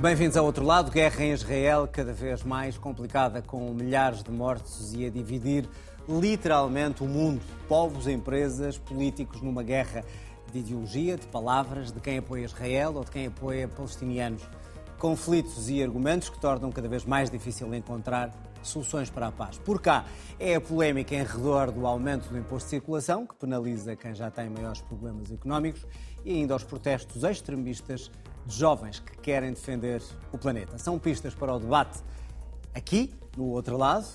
Bem-vindos ao outro lado. Guerra em Israel, cada vez mais complicada, com milhares de mortos e a dividir literalmente o mundo. Povos, empresas, políticos numa guerra de ideologia, de palavras, de quem apoia Israel ou de quem apoia palestinianos. Conflitos e argumentos que tornam cada vez mais difícil encontrar soluções para a paz. Por cá é a polémica em redor do aumento do imposto de circulação, que penaliza quem já tem maiores problemas económicos, e ainda aos protestos extremistas jovens que querem defender o planeta. São pistas para o debate aqui, no outro lado,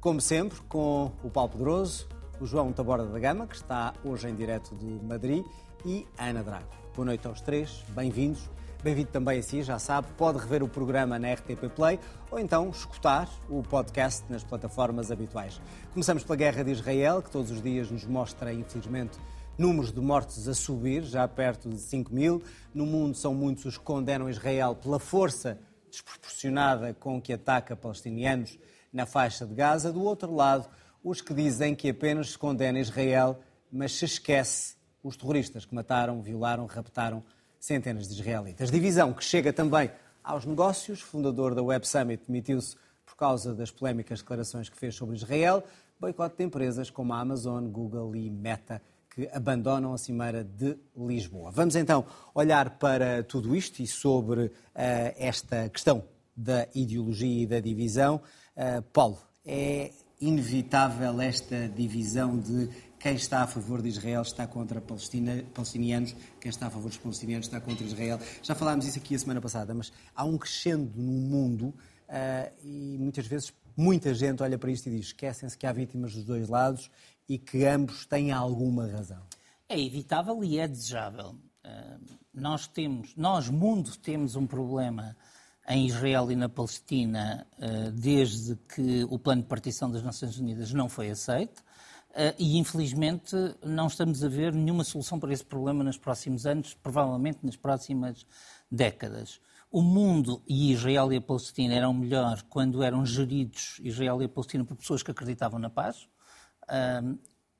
como sempre, com o Paulo Pedroso, o João Taborda da Gama, que está hoje em direto de Madrid, e a Ana Drago. Boa noite aos três, bem-vindos. Bem-vindo também a si, já sabe, pode rever o programa na RTP Play ou então escutar o podcast nas plataformas habituais. Começamos pela guerra de Israel, que todos os dias nos mostra, infelizmente, números de mortes a subir, já perto de 5 mil. No mundo são muitos os que condenam Israel pela força desproporcionada com que ataca palestinianos na faixa de Gaza. Do outro lado, os que dizem que apenas se condena Israel, mas se esquece os terroristas que mataram, violaram, raptaram centenas de israelitas. Divisão que chega também aos negócios. Fundador da Web Summit demitiu-se por causa das polémicas declarações que fez sobre Israel. Boicote de empresas como a Amazon, Google e Meta que abandonam a Cimeira de Lisboa. Vamos então olhar para tudo isto e sobre uh, esta questão da ideologia e da divisão. Uh, Paulo, é inevitável esta divisão de quem está a favor de Israel está contra Palestina, palestinianos, quem está a favor dos palestinianos está contra Israel. Já falámos isso aqui a semana passada, mas há um crescendo no mundo uh, e muitas vezes muita gente olha para isto e diz esquecem-se que há vítimas dos dois lados e que ambos têm alguma razão. É evitável e é desejável. Uh, nós temos, nós mundo temos um problema em Israel e na Palestina uh, desde que o plano de partição das Nações Unidas não foi aceito. Uh, e infelizmente não estamos a ver nenhuma solução para esse problema nos próximos anos, provavelmente nas próximas décadas. O mundo e Israel e a Palestina eram melhor quando eram geridos, Israel e a Palestina, por pessoas que acreditavam na paz.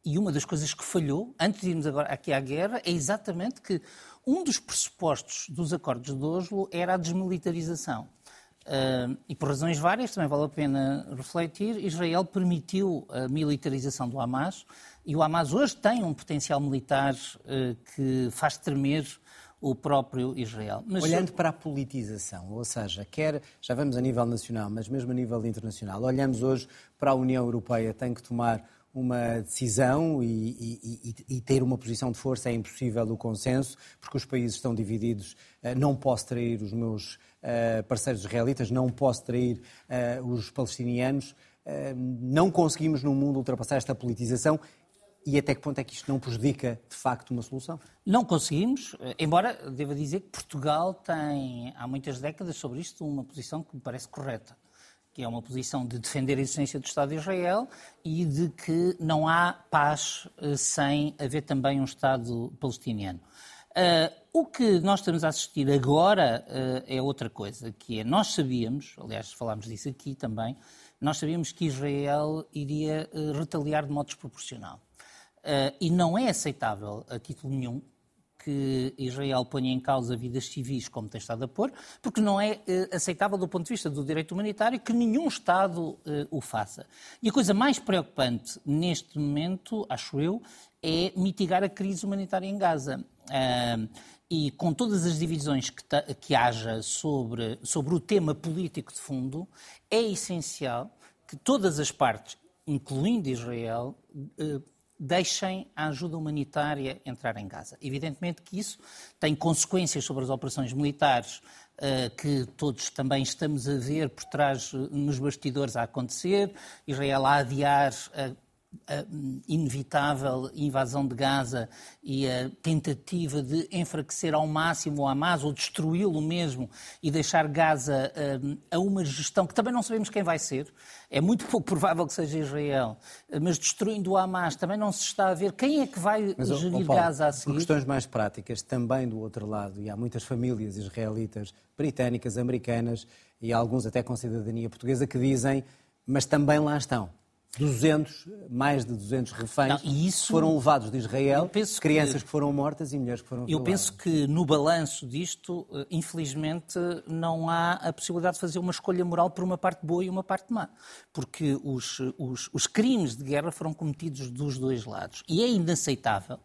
E uma das coisas que falhou, antes de irmos agora aqui à guerra, é exatamente que um dos pressupostos dos acordos de Oslo era a desmilitarização. Uh, e por razões várias, também vale a pena refletir, Israel permitiu a militarização do Hamas e o Hamas hoje tem um potencial militar uh, que faz tremer o próprio Israel. Mas Olhando para a politização, ou seja, quer, já vamos a nível nacional, mas mesmo a nível internacional, olhamos hoje para a União Europeia, tem que tomar uma decisão e, e, e, ter uma posição de força é impossível o consenso, porque os países estão divididos. Eh, não posso trair os meus eh, parceiros israelitas, não posso trair eh, os palestinianos. Não conseguimos no mundo ultrapassar esta politização e até que ponto é que isto não prejudica, de facto, uma solução? Não conseguimos, embora devo dizer que Portugal tem, há muitas décadas, sobre isto, uma posição que me parece correta que é uma posição de defender a existência do Estado de Israel e de que não há paz eh, sem haver também um Estado palestiniano. Uh, o que nós estamos a assistir agora uh, é outra coisa, que é, nós sabíamos, aliás falámos disso aqui também, nós sabíamos que Israel iria uh, retaliar de modo desproporcional. e não é aceitável, a título nenhum, que Israel ponha em causa vidas civis como tem estado a pôr, porque não é eh, aceitável do ponto de vista do direito humanitário que nenhum Estado eh, o faça. E a coisa mais preocupante neste momento, acho eu, é mitigar a crise humanitária em Gaza. Uh, e com todas as divisões que, que haja sobre, sobre o tema político de fundo, é essencial que todas as partes, incluindo Israel, uh, deixem a ajuda humanitária entrar em Gaza. Evidentemente que isso tem consequências sobre as operações militares uh, que todos também estamos a ver por trás, nos bastidores, a acontecer. Israel a adiar uh, a inevitável invasão de Gaza e a tentativa de enfraquecer ao máximo o Hamas ou destruí-lo mesmo e deixar Gaza a uma gestão que também não sabemos quem vai ser. É muito pouco provável que seja Israel, mas destruindo o Hamas também não se está a ver quem é que vai mas, gerir oh, Paulo, Gaza a seguir. Por questões mais práticas, também do outro lado, e há muitas famílias israelitas, britânicas, americanas e alguns até com cidadania portuguesa que dizem, mas também lá estão 200, mais de 200 reféns não, isso, foram levados de Israel, crianças que, que, foram mortas e mulheres que foram Eu penso que no balanço disto, eh, infelizmente, não há a possibilidade de fazer uma escolha moral por uma parte boa e uma parte má, porque os, os, os crimes de guerra foram cometidos dos dois lados. E é inaceitável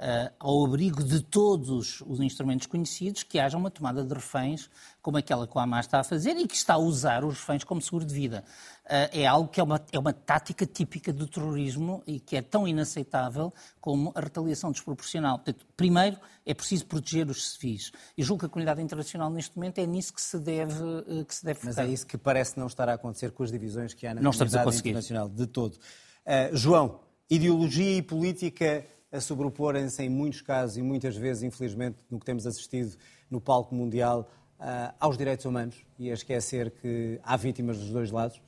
uh, ao abrigo de todos os instrumentos conhecidos, que haja uma tomada de reféns como aquela que o Hamas está a fazer e que está a usar os reféns como seguro de vida. Uh, é algo que é uma, é uma tática típica do terrorismo e que é tão inaceitável como a retaliação desproporcional. Portanto, primeiro, é preciso proteger os civis. E julgo que a comunidade internacional, neste momento, é nisso que se deve, uh, que se deve Mas é isso que parece não estar a acontecer com as divisões que há na Não comunidade internacional, de todo. Uh, João, ideologia e política a sobreporem-se em muitos casos e muitas vezes, infelizmente, no que temos assistido no palco mundial, uh, aos direitos humanos e a esquecer que há vítimas dos dois lados?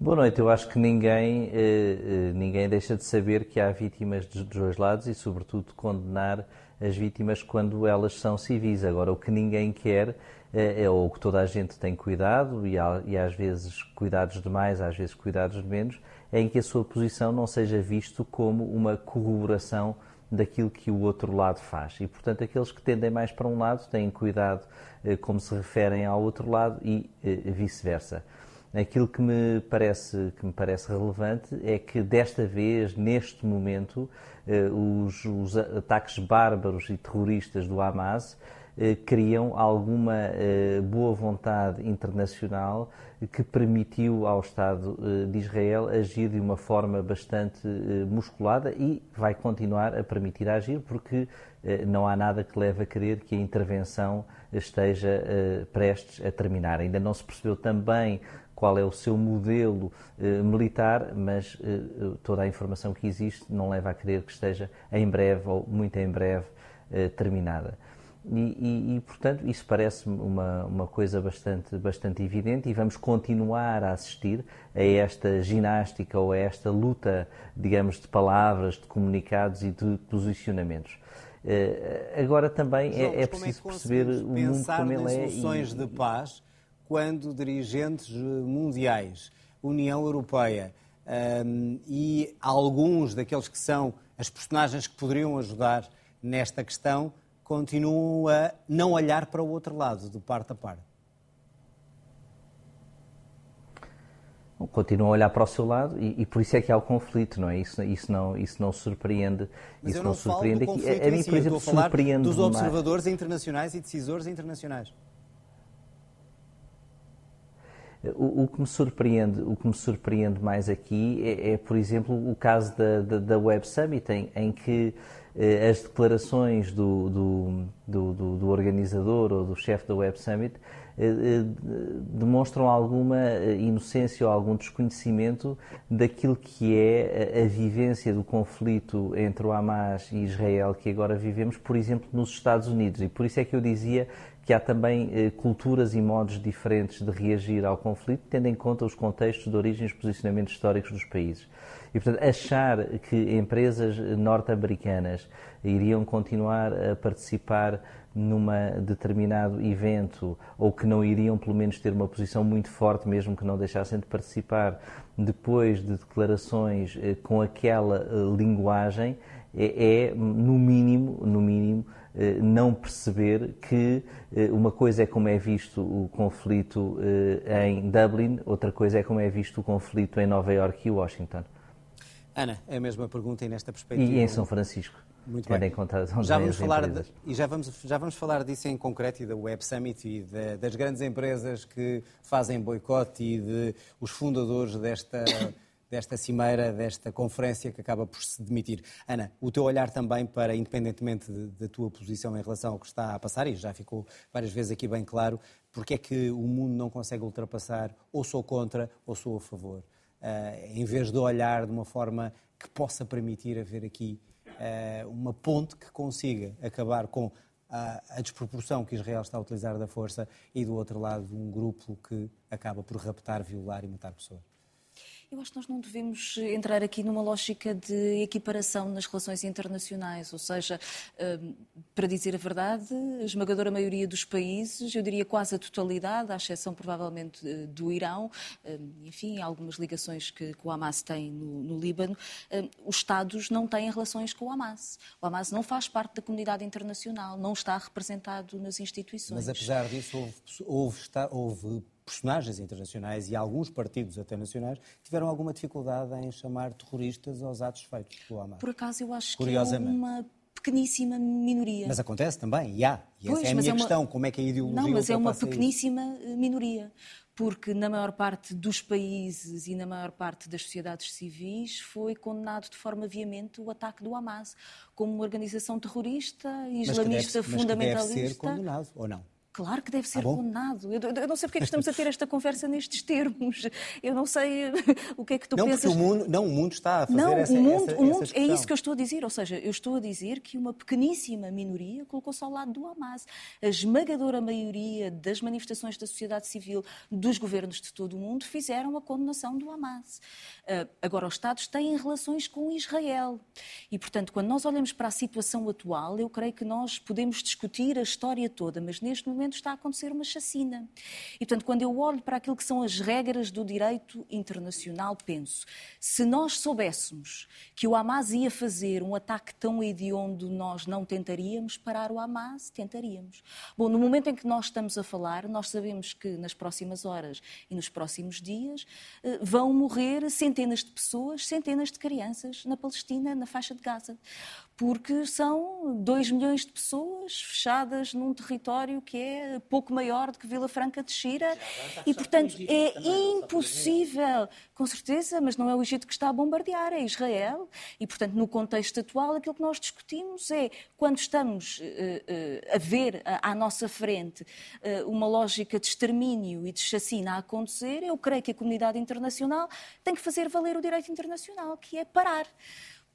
Boa noite. Eu acho que ninguém, eh, eh, ninguém deixa de saber que há vítimas dos dois lados e, sobretudo, condenar as vítimas quando elas são civis. Agora, o que ninguém quer é, é ou que toda a gente tem cuidado e, às vezes cuidados de mais, às vezes cuidados de menos, em que a sua posição não seja visto como uma corroboração daquilo que o outro lado faz. E, portanto, aqueles que tendem mais para um lado têm cuidado eh, como se referem ao outro lado e eh, vice-versa. Aquilo que me, parece, que me parece relevante é que, desta vez, neste momento, eh, os, os ataques bárbaros e terroristas do Hamas criam alguma eh, boa vontade internacional que permitiu ao Estado eh, de Israel agir de uma forma bastante musculada e vai continuar a permitir agir porque não há nada que leve a crer que a intervenção esteja prestes a terminar. Ainda não se percebeu também qual é o seu modelo militar, mas toda a informação que existe não leva a crer que esteja em breve ou muito em breve terminada. E, e, e, portanto, isso parece-me uma, uma coisa bastante, bastante evidente e vamos continuar a assistir a esta ginástica ou a esta luta, digamos, de palavras, de comunicados e de posicionamentos. Uh, agora também João, é, é preciso é perceber o mundo como ele é. soluções e... de paz quando dirigentes mundiais, União Europeia um, ehm, e alguns daqueles que são as personagens que poderiam ajudar nesta questão continuam a não olhar para o outro lado, de parte a parte? continuam a olhar para o seu lado e, e, por isso é que há o conflito, não é? Isso, isso, não, isso não surpreende. Mas isso não, não surpreende aqui. A, a mim, por exemplo, surpreende dos observadores mais. internacionais e decisores internacionais. O, o, que me surpreende, o que me surpreende mais aqui é, é por exemplo, o caso da, da, da Web Summit, em, em que as declarações do, do, do, do, organizador ou do chefe da Web Summit eh, eh, demonstram alguma inocência ou algum desconhecimento daquilo que é a vivência do conflito entre o Hamas e Israel que agora vivemos, por exemplo, nos Estados Unidos. E por isso é que eu dizia que há também culturas e modos diferentes de reagir ao conflito, tendo em conta os contextos de origem e os posicionamentos históricos dos países. E, portanto, achar que empresas norte-americanas iriam continuar a participar num determinado evento ou que não iriam, pelo menos, ter uma posição muito forte, mesmo que não deixassem de participar, depois de declarações eh, com aquela eh, linguagem, é, é no mínimo, no mínimo, eh, não perceber que uma coisa é como é visto o conflito em Dublin, outra coisa é como é visto o conflito em Nova York e Washington. Ana, é a mesma pergunta e nesta perspectiva. E em São Francisco. Muito bem. já vamos falar de, e já vamos, já vamos falar disso em concreto e da Web Summit e de, das grandes empresas que fazem boicote e de os fundadores desta, desta cimeira, desta conferência que acaba por se demitir. Ana, o teu olhar também para, independentemente da tua posição em relação ao que está a passar, e já ficou várias vezes aqui bem claro, porque é que o mundo não consegue ultrapassar ou sou contra ou sou a favor. Eh, em vez de olhar de uma forma que possa permitir haver aqui eh, uma ponte que consiga acabar com a, a, desproporção que Israel está a utilizar da força e do outro lado um grupo que acaba por raptar, violar e matar pessoas. Eu acho que nós não devemos entrar aqui numa lógica de equiparação nas relações internacionais, ou seja, hum, para dizer a verdade, a esmagadora maioria dos países, eu diria quase a totalidade, à exceção provavelmente do Irão, hum, enfim, algumas ligações que, o Hamas tem no, no Líbano, hum, os Estados não têm relações com o Hamas. O Hamas não faz parte da comunidade internacional, não está representado nas instituições. Mas apesar disso, houve, houve, houve personagens internacionais e alguns partidos até nacionais tiveram alguma dificuldade em chamar terroristas aos atos feitos pelo Hamas. Por acaso eu acho que é uma pequeníssima minoria. Mas acontece também, e há. E pois, essa é a minha é uma... questão, como é que a ideologia Não, mas é uma pequeníssima isso? minoria porque na maior parte dos países e na maior parte das sociedades civis foi condenado de forma veemente o ataque do Hamas como uma organização terrorista, islamista, mas que deve, fundamentalista. Mas que deve ser condenado, ou não? Claro que deve ser ah, condenado. Eu, eu, não sei porque é que estamos a ter esta conversa nestes termos. Eu não sei o que é que tu não, pensas. Porque o mundo, não, o mundo está a fazer não, essa, o mundo, essa, o mundo É isso que eu estou a dizer. Ou seja, eu estou a dizer que uma pequeníssima minoria colocou-se ao lado do Hamas. A esmagadora maioria das manifestações da sociedade civil, dos governos de todo o mundo, fizeram a condenação do Hamas. Uh, agora, os Estados têm relações com Israel. E, portanto, quando nós olhamos para a situação atual, eu creio que nós podemos discutir a história toda, mas neste momento momento está a acontecer uma chacina. E, portanto, quando eu olho para aquilo que são as regras do direito internacional, penso, se nós soubéssemos que o Hamas ia fazer um ataque tão hediondo, nós não tentaríamos parar o Hamas? Tentaríamos. Bom, no momento em que nós estamos a falar, nós sabemos que nas próximas horas e nos próximos dias eh, vão morrer centenas de pessoas, centenas de crianças na Palestina, na faixa de Gaza porque são 2 milhões de pessoas fechadas num território que é pouco maior do que Vila Franca de Xira. E, portanto, é impossível, com certeza, mas não é o Egito que está a bombardear, é Israel. E, portanto, no contexto atual, aquilo que nós discutimos é quando estamos uh, uh, a ver à nossa frente uh, uma lógica de extermínio e de chacina a acontecer, eu creio que a comunidade internacional tem que fazer valer o direito internacional, que é parar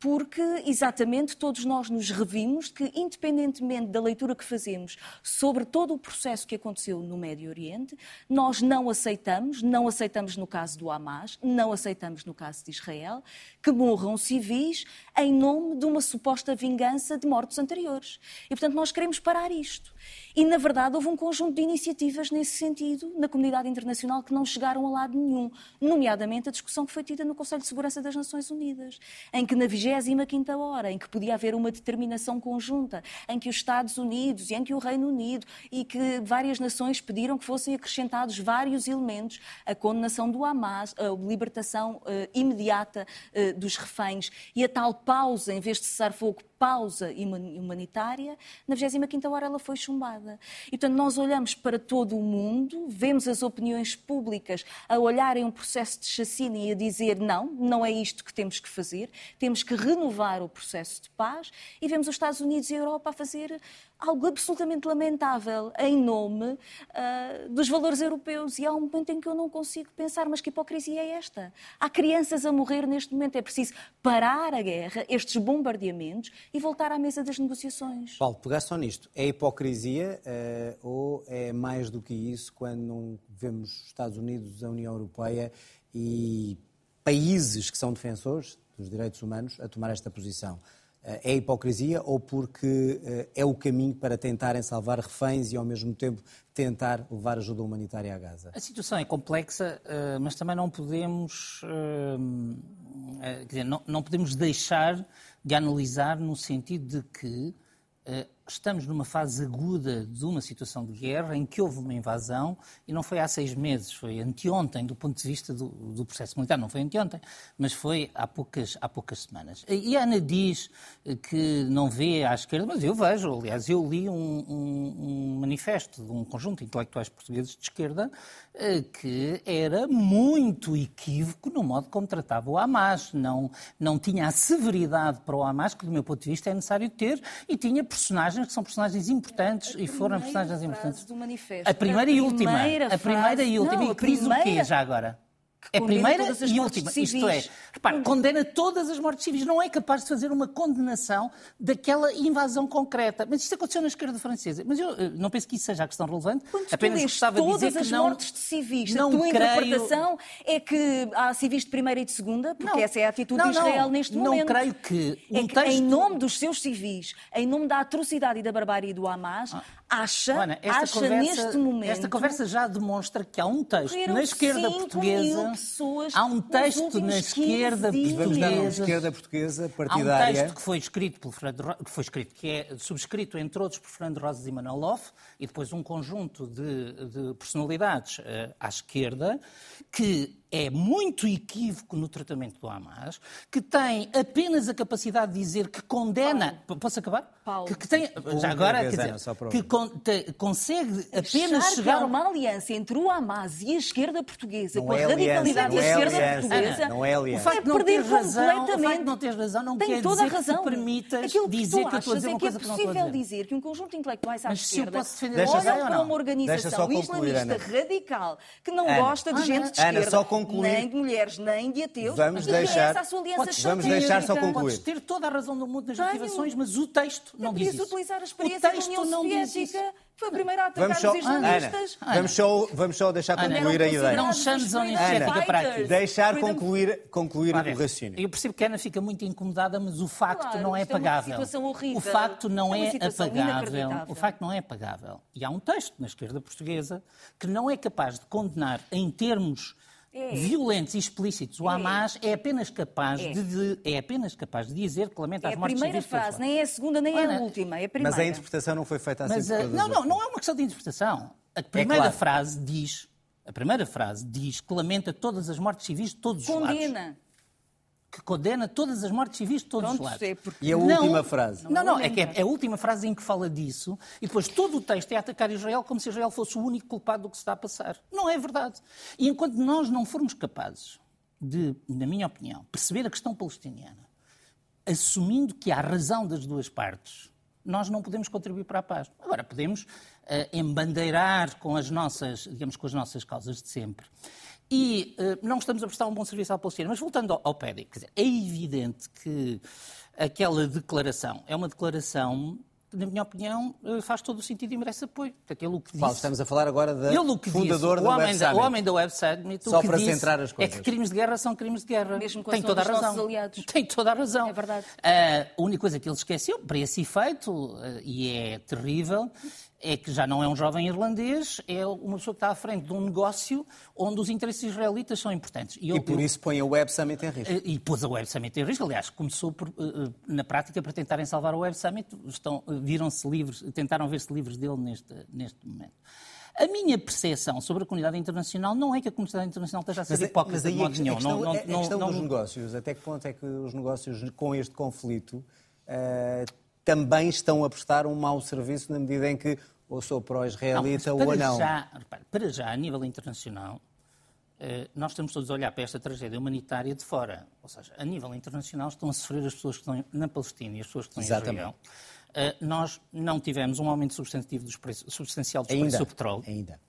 porque exatamente todos nós nos revimos que, independentemente da leitura que fazemos sobre todo o processo que aconteceu no Médio Oriente, nós não aceitamos, não aceitamos no caso do Hamas, não aceitamos no caso de Israel, que morram civis em nome de uma suposta vingança de mortos anteriores. E, portanto, nós queremos parar isto. E, na verdade, houve um conjunto de iniciativas nesse sentido na comunidade internacional que não chegaram a lado nenhum, nomeadamente a discussão que foi tida no Conselho de Segurança das Nações Unidas, em que na 25 hora, em que podia haver uma determinação conjunta, em que os Estados Unidos e em que o Reino Unido e que várias nações pediram que fossem acrescentados vários elementos, a condenação do Hamas, a libertação uh, imediata uh, dos reféns e a tal pausa, em vez de cessar fogo, pausa humanitária, na 25ª hora ela foi chumbada. E, portanto, nós olhamos para todo o mundo, vemos as opiniões públicas a olharem um processo de chacina e a dizer não, não é isto que temos que fazer, temos que renovar o processo de paz e vemos os Estados Unidos e a Europa a fazer algo absolutamente lamentável em nome uh, dos valores europeus. E há um momento em que eu não consigo pensar, mas que hipocrisia é esta? Há crianças a morrer neste momento. É preciso parar a guerra, estes bombardeamentos e voltar à mesa das negociações. Paulo, pegar só nisto. É hipocrisia uh, ou é mais do que isso quando vemos os Estados Unidos, a União Europeia e países que são defensores dos direitos humanos a tomar esta posição? Eh, é hipocrisia ou porque eh, é o caminho para tentarem salvar reféns e, ao mesmo tempo, tentar levar ajuda humanitária a Gaza? A situação é complexa, eh, mas também não podemos, dizer, não podemos deixar de analisar no sentido de que estamos numa fase aguda de uma situação de guerra em que houve uma invasão e não foi há seis meses, foi anteontem, do ponto de vista do, do processo militar. Não foi anteontem, mas foi há poucas, há poucas semanas. E a Ana diz que não vê à esquerda, mas eu vejo. Aliás, eu li um, um, um manifesto de um conjunto de intelectuais portugueses de esquerda eh, que era muito equívoco no modo como tratava o Hamas. Não, não tinha a severidade para o Hamas que, do meu ponto de vista, é necessário ter e tinha personagens personagens que são personagens importantes e foram personagens importantes. Do manifesto. A primeira e última. A primeira e última. Não, e diz o quê já agora? É a primeira e última. Isto é, repare, condena todas as mortes civis. Não é capaz de fazer uma condenação daquela invasão concreta. Mas isto aconteceu na esquerda francesa. Mas eu não penso que isso seja a questão relevante. Quando Apenas gostava de dizer as que não. mortes de civis, não a tua creio... interpretação é que há civis de primeira e de segunda, porque Não. essa é a atitude Não, de Israel não. neste Não momento. creio que um é que texto- em nome dos seus civis, em nome da atrocidade e da barbárie do Hamas, acha, Ana, acha conversa, neste momento esta conversa já demonstra que há um texto na esquerda portuguesa. Pessoas Há um texto na últimos 15 esquerda portuguesa. esquerda portuguesa Há um partidária. texto que foi escrito pelo Fernando que foi escrito, que é subscrito entre outros por Fernando Rosas e Manuel Loff, e depois um conjunto de, de personalidades eh, à esquerda, que é muito equívoco no tratamento do Hamas, que tem apenas a capacidade de dizer que condena. P- Posso acabar? Paulo. Que, que tem, já agora, dizer, para que con- te- consegue apenas Achar que chegar há ao uma aliança entre o Hamas e a esquerda portuguesa, Não com a é radicalidade da é esquerda aliança, portuguesa, Ana, não é aliança. O facto de não perder teres razão, o facto completamente. de não teres razão não Tem quer toda a dizer razão. que permitas Aquilo que dizer tu que eu estou a dizer é uma que é coisa que não estou a possível dizer. que um conjunto de intelectuais à Mas esquerda a olham para uma organização islamista radical que não gosta de gente de Ana, esquerda, concluir. nem de mulheres, nem de ateus, Vamos deixar- essa a sua aliança Podes Vamos deixar só concluir. Podes ter toda a razão do mundo nas Tenho. motivações, mas o texto não diz isso. utilizar a o experiência da texto União não diz isso. Soviética, que foi a primeira a atacar Vamos só, os islamistas. Ana, vamos só, vamos só deixar Ana, concluir a ideia. Não chames a União Ana, Soviética para aqui. Deixar concluir, concluir o raciocínio. Eu percebo que a Ana fica muito incomodada, mas o facto Claro, não é é pagável. situação horrível. O facto não É é, apagável. O facto não é apagável. E há um texto na esquerda portuguesa que não é capaz de condenar em termos É. violentos e explícitos o Hamas, é apenas capaz É. de, de- é apenas capaz de dizer que lamenta É as a mortes primeira civis de todos frase, os nem é a segunda, nem é a última, é a primeira. Mas a interpretação não foi feita assim Mas, eh, não, não, não é uma questão de interpretação. A primeira claro. frase diz, a primeira frase diz que lamenta todas as mortes civis de todos os lados. Condena. Que condena todas as mortes civis de todos Pronto, os lados. é porque- E a Não- última frase? Não, não, é que é, a última frase em que fala disso e depois todo o texto é atacar Israel como se Israel fosse o único culpado do que se está a passar. Não é verdade. E enquanto nós não formos capazes de, na minha opinião, perceber a questão palestiniana, assumindo que há razão das duas partes, nós não podemos contribuir para a paz. Agora, podemos eh, embandeirar com as nossas, digamos, com as nossas causas de sempre. E eh, não estamos a prestar um bom serviço à Palestina. Mas voltando ao, ao PEDI, quer dizer, é evidente que aquela declaração é uma declaração que, na minha opinião, eh, faz todo o sentido e merece apoio. Portanto, ele o que disse... Paulo, estamos a falar agora da fundador disse, da o homem Web da, homem da Web Summit, o Só que para disse centrar as É coisas. que crimes de guerra são crimes de guerra. Mesmo Tem toda a razão. aliados. Tem toda a razão. É verdade. Ah, a única coisa que ele esqueceu, para esse efeito, ah, e é terrível, é que já não é um jovem irlandês, é uma pessoa que está à frente de um negócio onde os interesses israelitas são importantes. eu- E por isso põe a Web Summit em risco. eh, e pôs a Web Summit em risco. Aliás, começou por, eh, eh, na prática para tentarem salvar a Web Summit. Estão, viram-se livres, tentaram ver-se livres dele neste, neste momento. A minha percepção sobre a comunidade internacional não é que a comunidade internacional esteja a ser Mas, hipócrita mas aí de a modo nenhum. a questão, Não- não- a- questão não- dos negócios, até que ponto é que os negócios com este conflito eh, também estão a prestar um mau serviço na medida em que ou sou pró-israelita Não, ou não? Já, repare, para já, a nível internacional, eh, nós estamos todos a olhar para esta tragédia humanitária de fora. Ou seja, a nível internacional estão a sofrer as pessoas que estão na Palestina e as pessoas que estão Exatamente. em Israel. Eh, nós não tivemos um aumento substantivo dos preços, substancial dos Ainda, preços do petróleo. ainda.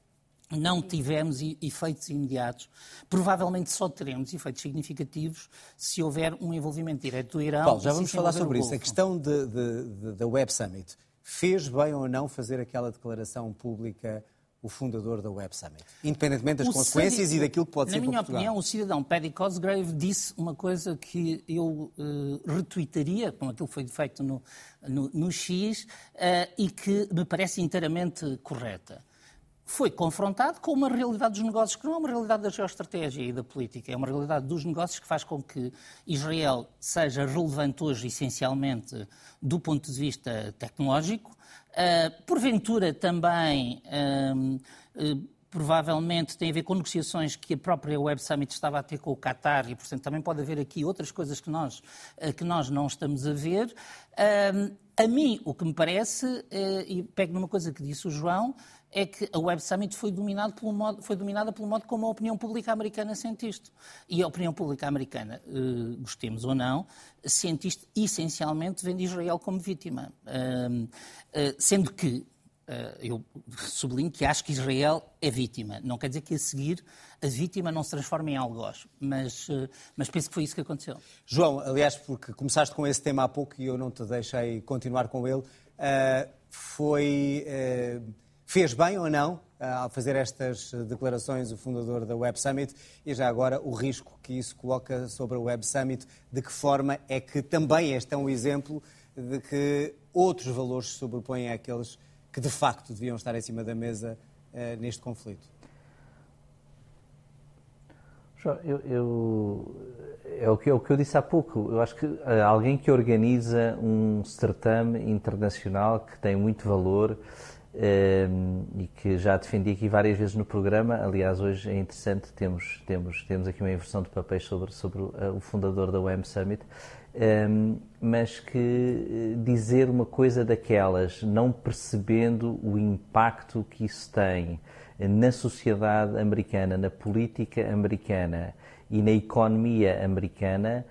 Não tivemos efeitos imediatos. Provavelmente só teremos efeitos significativos se houver um envolvimento direto do Irão. Paulo, já vamos falar sobre isso. A questão de- de- de- da Web Summit. Fez bem ou não fazer aquela declaração pública o fundador da Web Summit? Independentemente das O consequências cidadão- e daquilo que pode Na ser minha para Portugal. opinião, o cidadão Paddy Cosgrave disse uma coisa que eu eh, retuitaria, como aquilo foi feito no, no, no X, eh, e que me parece inteiramente correta. Foi confrontado com uma realidade dos negócios que não é uma realidade da geoestratégia e da política, é uma realidade dos negócios que faz com que Israel seja relevante hoje, essencialmente, do ponto de vista tecnológico. Eh, porventura também. eh, provavelmente tem a ver com negociações que a própria Web Summit estava a ter com o Qatar e, portanto, também pode haver aqui outras coisas que nós, que nós não estamos a ver. A mim, o que me parece, e pego numa coisa que disse o João, é que a Web Summit foi, dominado pelo modo, foi dominada pelo modo como a opinião pública americana sente isto. E a opinião pública americana, eh, gostemos ou não, sente isto essencialmente vendo Israel como vítima. Ahm, eh, sendo que eh, eu sublinho que acho que Israel é vítima. Não quer dizer que a seguir a vítima não se transforme em algoz, mas, mas penso que foi isso que aconteceu. João, aliás, porque começaste com esse tema há pouco e eu não te deixei continuar com ele, foi, fez bem ou não ao fazer estas declarações o fundador da Web Summit e já agora o risco que isso coloca sobre a Web Summit, de que forma é que também este é um exemplo de que outros valores se sobrepõem àqueles que de facto deviam estar em cima da mesa uh, neste conflito? Eu, eu, é, o que, é o que eu disse há pouco. Eu acho que uh, alguém que organiza um certame internacional que tem muito valor e que já defendi aqui várias vezes no programa, aliás, hoje é interessante, temos, temos, temos aqui uma inversão de papéis sobre, sobre o, o fundador da WEM Summit. Um, mas que eh, dizer uma coisa daquelas, não percebendo o impacto que isso tem na sociedade americana, na política americana e na economia americana,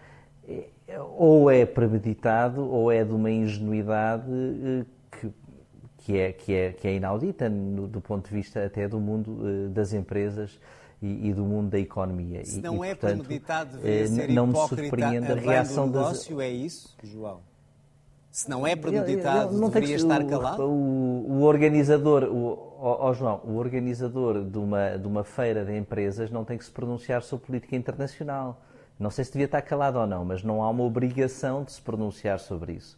eh, ou é premeditado ou é de uma ingenuidade eh, que, que, é, que, é, que é inaudita no, do ponto de vista até do mundo das empresas e, e, do mundo da economia. Se não e, é portanto, premeditado, deveria ser não me surpreende a reação do negócio, das... é isso, João? Se não é premeditado, não deveria estar calado? O, o, organizador, o, oh, João, o organizador de uma, de uma feira de empresas não tem que se pronunciar sobre política internacional. Não sei se devia estar calado ou não, mas não há uma obrigação de se pronunciar sobre isso.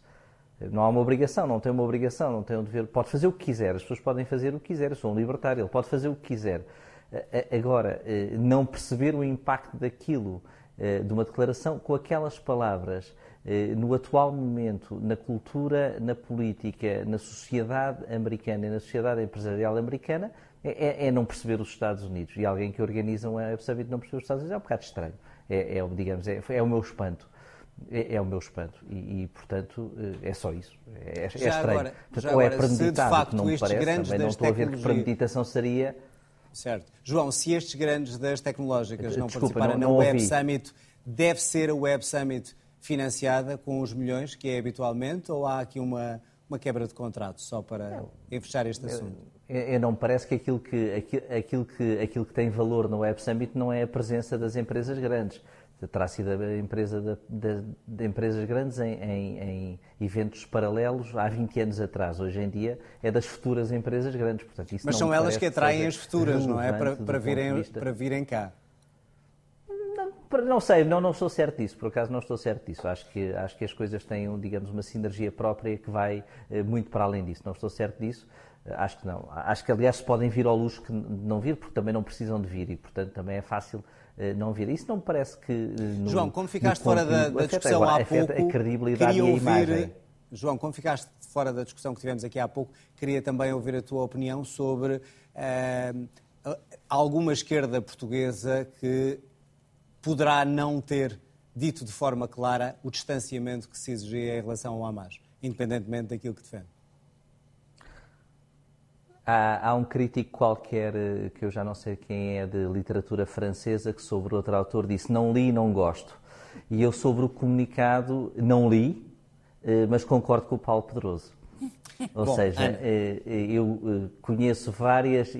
Não há uma obrigação, não tem uma obrigação, não tem um dever. Pode fazer o que quiser, as pessoas podem fazer o que quiser. Eu sou um libertário, ele pode fazer o que quiser. Agora, eh, não perceber o impacto daquilo, eh, de uma declaração com aquelas palavras, eh, no atual momento, na cultura, na política, na sociedade americana e na sociedade empresarial americana, é, é, é não perceber os Estados Unidos. E alguém que organiza um Web Summit não perceber os Estados Unidos é um bocado estranho. É, é digamos, é, é o meu espanto. É, é, o meu espanto e, e, portanto, é só isso. É, é estranho. Agora, portanto, ou é premeditado, facto, que não me parece, também não estou a ver que premeditação seria Certo. João, se estes grandes das tecnológicas não Desculpa, participarem não, não na Web ouvi. Summit, deve ser a Web Summit financiada com os milhões que é habitualmente ou há aqui uma, uma quebra de contrato só para fechar este assunto? Eu, eu não parece que aquilo que, aquilo, que aquilo que tem valor no Web Summit não é a presença das empresas grandes terá sido a empresa de, de, de empresas grandes em, em, em, eventos paralelos há 20 anos atrás. Hoje em dia é das futuras empresas grandes. Portanto, Mas são elas que atraem as futuras, não é? Para, para, virem, para virem cá. Não, não sei, não, não estou certo disso, por acaso não estou certo disso. Acho que, acho que as coisas têm, digamos, uma sinergia própria que vai eh, muito para além disso. Não estou certo disso. Acho que não. Acho que, aliás, podem vir ao luxo que não vir, porque também não precisam de vir e, portanto, também é fácil eh, não vir. Isso não me parece que. Eh, no, João, como ficaste fora da, da discussão agora, há pouco. A credibilidade e a ouvir, imagem. João, como ficaste fora da discussão que tivemos aqui há pouco, queria também ouvir a tua opinião sobre uh, alguma esquerda portuguesa que poderá não ter dito de forma clara o distanciamento que se exigia em relação ao Hamas, independentemente daquilo que defende. Há, há, um crítico qualquer, eh, que eu já não sei quem é, de literatura francesa, que sobre outro autor disse: Não li, não gosto. E eu, sobre o comunicado, não li, eh, mas concordo com o Paulo Pedroso. Ou Bom, seja, Ana. Eh, eu conheço várias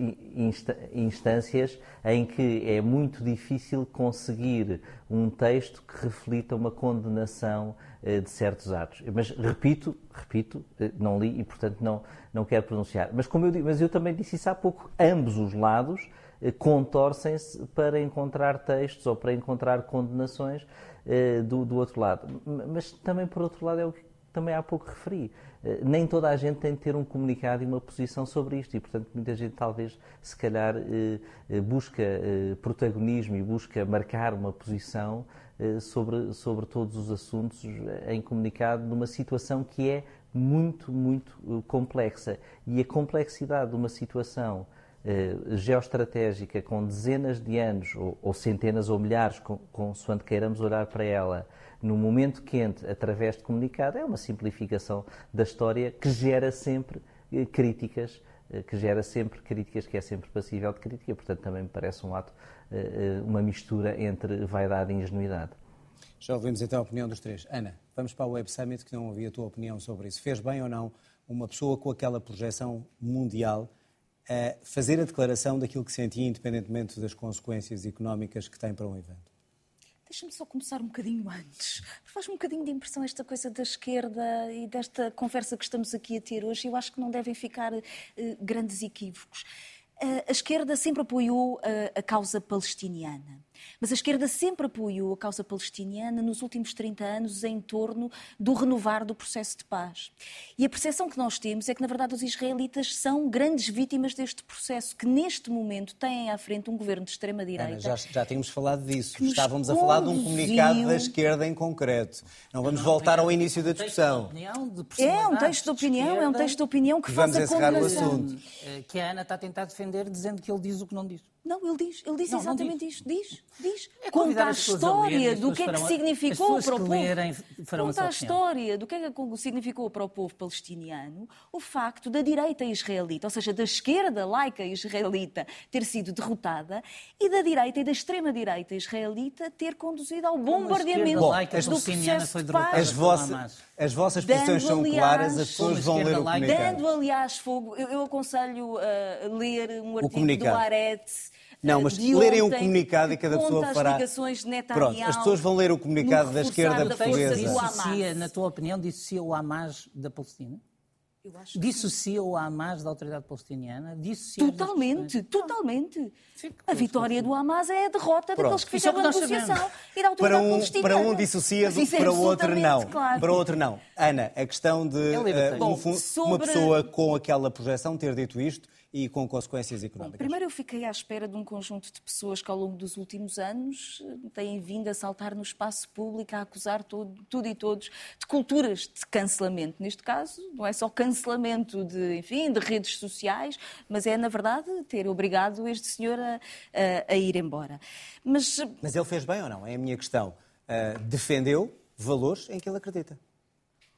instâncias em que é muito difícil conseguir um texto que reflita uma condenação de certos atos. Mas repito, repito, eh, não li e portanto não, não quero pronunciar. Mas como eu digo, mas eu também disse isso há pouco, ambos os lados eh, contorcem-se para encontrar textos ou para encontrar condenações do, do outro lado. Mas também por outro lado é o que também há pouco referi. Nem toda a gente tem de ter um comunicado e uma posição sobre isto e, portanto, muita gente talvez, se calhar, busca protagonismo e busca marcar uma posição eh, sobre, sobre todos os assuntos em comunicado numa situação que é muito, muito eh, complexa. E a complexidade de uma situação eh, geoestratégica com dezenas de anos, ou, ou centenas ou milhares, consoante queiramos olhar para ela, no momento quente, através de comunicado, é uma simplificação da história que gera sempre críticas que gera sempre críticas, que é sempre passível de crítica, portanto também me parece um ato eh, eh, uma mistura entre vaidade e ingenuidade. Já ouvimos então a opinião dos três. Ana, vamos para o Web Summit, que não ouvi a tua opinião sobre isso. Fez bem ou não uma pessoa com aquela projeção mundial a fazer a declaração daquilo que sentia, independentemente das consequências económicas que tem para um evento? Deixa-me só começar um bocadinho antes. Faz-me um bocadinho de impressão esta coisa da esquerda e desta conversa que estamos aqui a ter hoje. Eu acho que não devem ficar uh, grandes equívocos. Uh, a esquerda sempre apoiou uh, a causa palestiniana. Mas a esquerda sempre apoiou a causa palestiniana nos últimos 30 anos em torno do renovar do processo de paz. E a percepção que nós temos é que, na verdade, os israelitas são grandes vítimas deste processo, que neste momento têm à frente um governo de extrema-direita. Já, já tínhamos falado disso. Estávamos a falar de um comunicado da esquerda em concreto. Não vamos não, voltar ao início da discussão. é um texto de opinião, é um texto de opinião que vamos faz a condenação. o assunto. Eh, que a Ana está a tentar defender dizendo que ele diz o que não diz. Não, ele diz, ele diz não, exatamente não diz. isto. Diz, diz. É Conta a história a do que é que significou para o povo. Conta a, história do que é que significou para o povo palestiniano o facto da direita israelita, ou seja, da esquerda laica israelita ter sido derrotada e da direita e da extrema-direita israelita ter conduzido ao bombardeamento Bom, do processo de paz. As vossas, as vossas posições são claras, as pessoas vão ler o comunicado. Dando, aliás, fogo, eu, eu aconselho a ler um artigo do Aretz não, mas lerem um comunicado e cada pessoa fará. Pronto, as pessoas vão ler o comunicado da esquerda portuguesa. Dissocia, na tua opinião, dissocia o Hamas da Palestina? Dissocia o Hamas da autoridade palestiniana? Totalmente, totalmente. a vitória do Hamas é a derrota Pronto. daqueles que fizeram a negociação e da autoridade para um, palestina. Para um dissocia, é para o outro não. Claro. Para o outro não. Ana, a questão de é uh, Bom, sobre... uma pessoa com aquela projeção ter dito isto e com consequências económicas? Bom, primeiro, eu fiquei à espera de um conjunto de pessoas que, ao longo dos últimos anos, eh, têm vindo a saltar no espaço público, a acusar todo, tudo e todos de culturas de cancelamento. Neste caso, não é só cancelamento de, enfim, de redes sociais, mas é, na verdade, ter obrigado este senhor a, a, a ir embora. Mas... mas ele fez bem ou não? É a minha questão. Uh, defendeu valores em que ele acredita.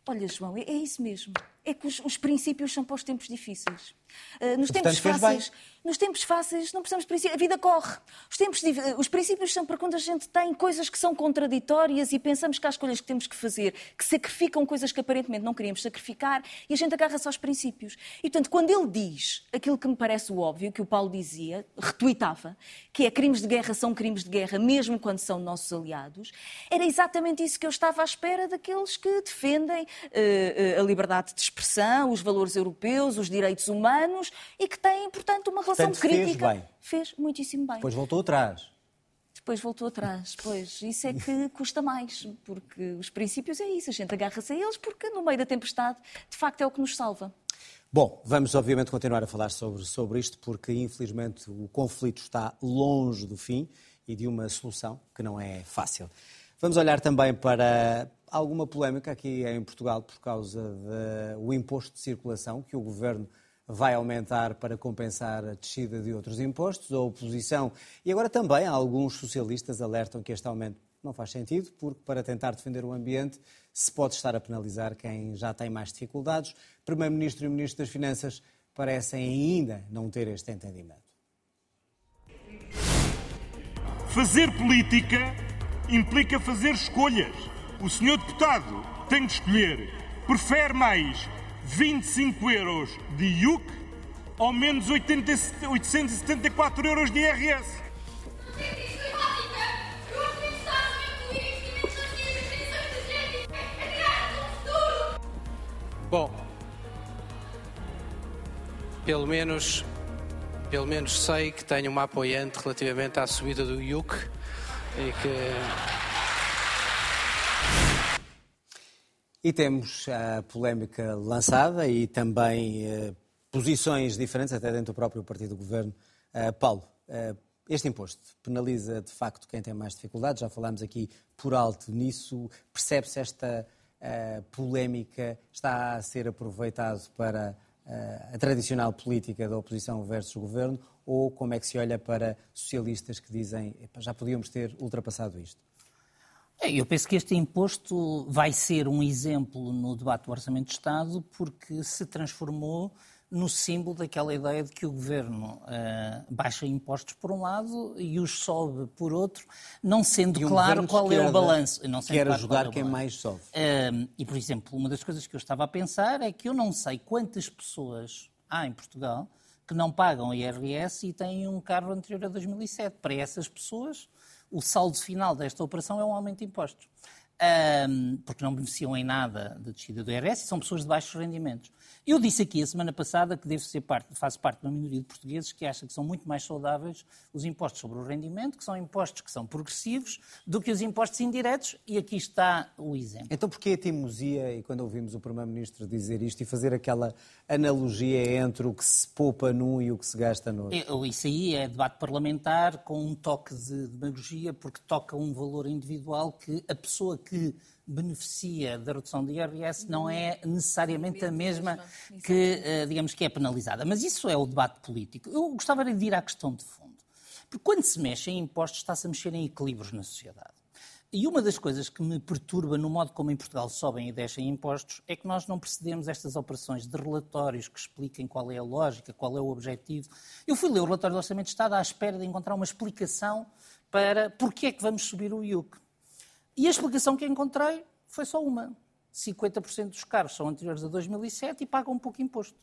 Olha, João, é, é isso mesmo. É que os, os princípios são para os tempos difíceis. Uh, nos tempos fáceis, nos tempos fáceis não precisamos de princípios, a vida corre. Os, tempos, os princípios são para quando a gente tem coisas que são contraditórias e pensamos que há escolhas que temos que fazer, que sacrificam coisas que aparentemente não queríamos sacrificar e a gente agarra-se aos princípios. E portanto, quando ele diz aquilo que me parece o óbvio, que o Paulo dizia, retuitava, que é crimes de guerra são crimes de guerra mesmo quando são nossos aliados, era exatamente isso que eu estava à espera daqueles que defendem uh, uh, a liberdade de expressão, os valores europeus, os direitos humanos e que têm, portanto, uma relação Portanto, crítica. Fez, bem. fez muitíssimo bem. Depois voltou atrás. Depois voltou atrás, pois. Isso é que custa mais, porque os princípios é isso, a gente agarra-se a eles, porque no meio da tempestade, de facto, é o que nos salva. Bom, vamos obviamente continuar a falar sobre, sobre isto, porque infelizmente o conflito está longe do fim e de uma solução que não é fácil. Vamos olhar também para alguma polémica aqui em Portugal por causa do imposto de circulação que o governo vai aumentar para compensar a descida de outros impostos. A oposição e agora também alguns socialistas alertam que este aumento não faz sentido, porque para tentar defender o ambiente se pode estar a penalizar quem já tem mais dificuldades. Primeiro-Ministro e Ministro das Finanças parecem ainda não ter este entendimento. Fazer política implica fazer escolhas. O senhor deputado tem de escolher. Prefere mais 25 euros de IUC ou menos 80, 874 euros de IRS. Bom, pelo menos, pelo menos sei que tenho uma apoiante relativamente à subida do IUC e que E temos a polémica lançada e também uh, posições diferentes, até dentro do próprio partido do governo. Uh, Paulo, uh, este imposto penaliza de facto quem tem mais dificuldades, já falámos aqui por alto nisso. Percebe-se esta polémica está a ser aproveitado para a tradicional política da oposição versus governo ou como é que se olha para socialistas que dizem já podíamos ter ultrapassado isto? É, eu penso que este imposto vai ser um exemplo no debate do Orçamento de Estado porque se transformou no símbolo daquela ideia de que o governo uh, baixa impostos por um lado e os sobe por outro, não sendo um claro qual é o balanço. Não quer claro ajudar é quem mais sobe. Uh, e, por exemplo, uma das coisas que eu estava a pensar é que eu não sei quantas pessoas há em Portugal que não pagam IRS e têm um carro anterior a 2007. Para essas pessoas, o saldo final desta operação é um aumento de impostos. Um, porque não beneficiam em nada da descida do IRS e são pessoas de baixos rendimentos. Eu disse aqui a semana passada que devo ser parte, faço parte de uma minoria de portugueses que acha que são muito mais saudáveis os impostos sobre o rendimento, que são impostos que são progressivos, do que os impostos indiretos, e aqui está o exemplo. Então porquê a teimosia, e quando ouvimos o Primeiro-Ministro dizer isto, e fazer aquela analogia entre o que se poupa num e o que se gasta no outro? Isso aí é debate parlamentar com um toque de demagogia, porque toca um valor individual que a pessoa que beneficia da redução do IRS não é necessariamente a mesma que, eh, digamos, que é penalizada. Mas isso é o debate político. Eu gostava de ir à questão de fundo. Porque quando se mexe em impostos, está-se a mexer em equilíbrios na sociedade. E uma das coisas que me perturba no modo como em Portugal sobem e descem impostos é que nós não percebemos estas operações de relatórios que expliquem qual é a lógica, qual é o objetivo. Eu fui ler o relatório do Orçamento de Estado à espera de encontrar uma explicação para porque é que vamos subir o IUC. E a explicação que encontrei foi só uma. 50% dos carros são anteriores a 2007 e pagam um pouco imposto.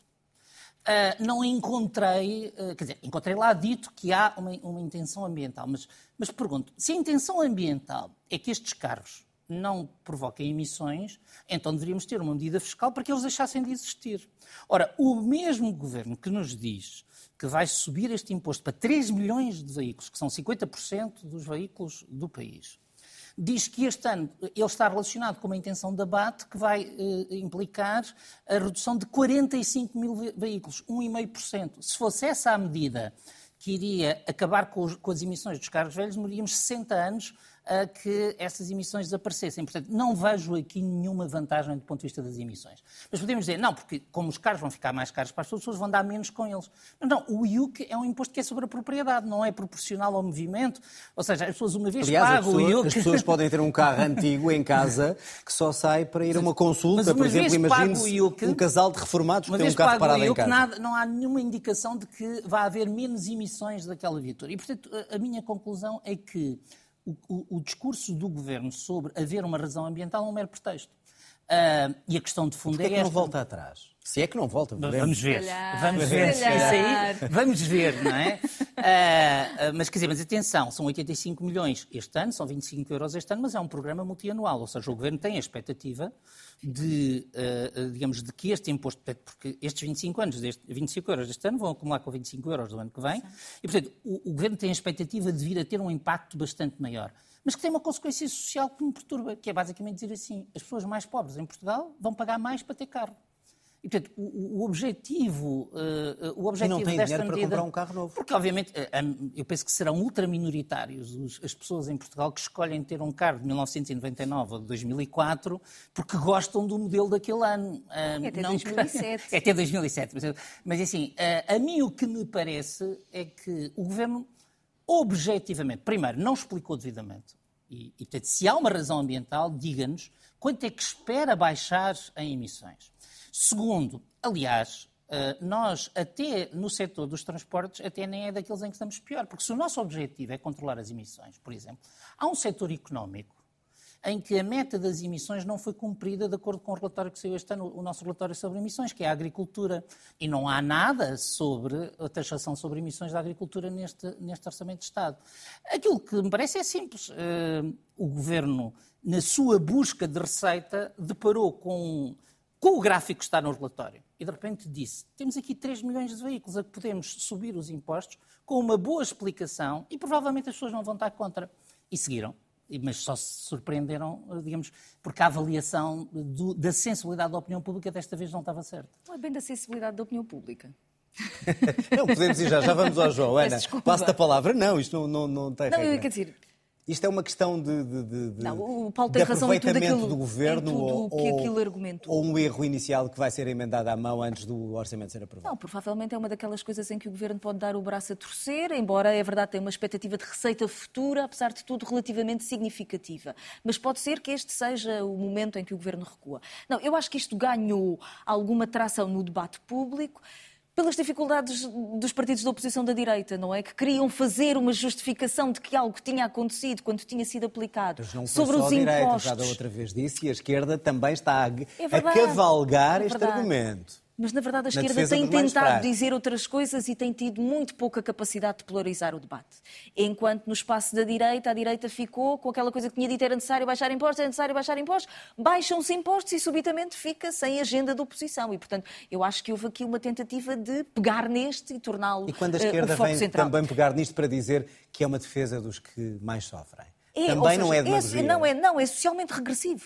Uh, não encontrei, uh, quer dizer, encontrei lá dito que há uma, uma intenção ambiental, mas, mas pergunto, se a intenção ambiental é que estes carros não provoquem emissões, então deveríamos ter uma medida fiscal para que eles deixassem de existir. Ora, o mesmo governo que nos diz que vai subir este imposto para 3 milhões de veículos, que são 50% dos veículos do país, diz que este ano ele está relacionado com uma intenção de abate que vai eh, implicar a redução de 45 mil veículos, 1,5%. Se fosse essa a medida que iria acabar com, os, com as emissões dos carros velhos, demoríamos 60 anos a que essas emissões desaparecessem. Portanto, não vejo aqui nenhuma vantagem do ponto de vista das emissões. Mas podemos dizer, não, porque como os carros vão ficar mais caros para as pessoas, vão dar menos com eles. Mas não, o IUC é um imposto que é sobre a propriedade, não é proporcional ao movimento. Ou seja, as pessoas uma vez Aliás, pagam pessoa, o IUC... As pessoas podem ter um carro antigo em casa que só sai para ir a uma consulta, por exemplo, imagine um casal de reformados que tem um carro parado em casa. Nada, não há nenhuma indicação de que vai haver menos emissões daquela viatura. E, portanto, a minha conclusão é que o, o, o, discurso do governo sobre haver uma razão ambiental é um mero pretexto. Uh, e a questão de fundo é, é que esta. não volta atrás? Se é que não volta, vamos ver. Calhar, vamos ver. Isso aí, vamos ver, não é? Uh, mas quer dizer, mas atenção, são 85 milhões este ano, são 25 euros este ano, mas é um programa multianual, ou seja, o governo tem a expectativa de, uh, digamos, de que este imposto, porque estes 25 anos, deste, 25 euros deste ano vão acumular com 25 euros do ano que vem, Sim. e portanto o, o governo tem a expectativa de vir a ter um impacto bastante maior mas que tem uma consequência social que me perturba, que é basicamente dizer assim: as pessoas mais pobres em Portugal vão pagar mais para ter carro. E, portanto, o, o objetivo, uh, o objetivo e não tem desta medida... para comprar um carro novo. Porque, obviamente, uh, eu penso que serão ultraminoritários as pessoas em Portugal que escolhem ter um carro de 1999 ou de 2004 porque gostam do modelo daquele ano. Uh, é até não 2007. é até 2007. Mas, mas assim, a mim o que me parece é que o Governo objetivamente, primeiro, não explicou devidamente. E, e portanto, se há uma razão ambiental, diga-nos quanto é que espera baixar em emissões. Segundo, aliás, eh, nós, até no setor dos transportes, até nem é daqueles em que estamos pior, porque se o nosso objetivo é controlar as emissões, por exemplo, há um setor económico em que a meta das emissões não foi cumprida de acordo com o relatório que saiu este ano, o nosso relatório sobre emissões, que é a agricultura. E não há nada sobre a taxação sobre emissões da agricultura neste, neste Orçamento de Estado. Aquilo que me parece é simples. Uh, o Governo, na sua busca de receita, deparou com, com o gráfico que está no relatório. E de repente disse: temos aqui 3 milhões de veículos a que podemos subir os impostos com uma boa explicação e provavelmente as pessoas não vão estar contra. E seguiram mas só se surpreenderam, digamos, porque a avaliação do, da sensibilidade da opinião pública desta vez não estava certa. Não é bem da sensibilidade da opinião pública. não, podemos ir já, já vamos ao João. Ana, passo-te a palavra. Não, isto não, não, não tem não, regra. Quer dizer, isto é uma questão de, de, de, não, o Paulo tem razão em tudo aquilo, do governo ou, ou um erro inicial que vai ser emendado à mão antes do orçamento ser aprovado? Não, provavelmente é uma daquelas coisas em que o governo pode dar o braço a torcer, embora é verdade tem uma expectativa de receita futura, apesar de tudo relativamente significativa. Mas pode ser que este seja o momento em que o governo recua. Não, eu acho que isto ganhou alguma tração no debate público pelas dificuldades dos partidos da oposição da direita, não é? Que queriam fazer uma justificação de que algo tinha acontecido quando tinha sido aplicado Mas não sobre foi só os a direita, impostos. já da outra vez disse, e a esquerda também está a, É a verdade, cavalgar é este argumento. Mas, na verdade, a esquerda tem tentado dizer outras coisas e tem tido muito pouca capacidade de polarizar o debate. Enquanto no espaço da direita, a direita ficou com aquela coisa que tinha dito era necessário baixar impostos, era necessário baixar impostos, baixam-se impostos e subitamente fica sem agenda de oposição. E, portanto, eu acho que houve aqui uma tentativa de pegar neste e torná-lo E quando a eh, esquerda foco vem central. também pegar nisto para dizer que é uma defesa dos que mais sofrem. É, também seja, não é é- demagogia. não, é, não, é socialmente regressivo.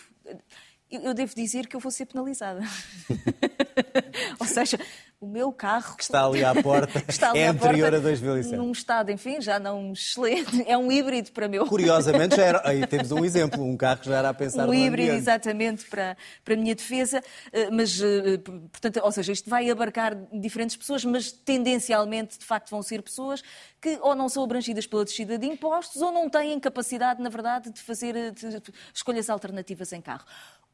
Eu, devo dizer que eu vou ser penalizada. ou seja, o meu carro. Que está ali à porta, está ali é à anterior porta, a 2007. Num estado, enfim, já não excelente. É um híbrido para meu. Curiosamente, já era, aí temos um exemplo, um carro que já era a pensar um no híbrido, ambiente. exatamente, para, para a minha defesa. Eh, Mas, eh, portanto, ou seja, isto vai abarcar diferentes pessoas, mas tendencialmente, de facto, vão ser pessoas que ou não são abrangidas pela descida de impostos ou não têm capacidade, na verdade, de fazer eh, de- de- escolhas alternativas em carro.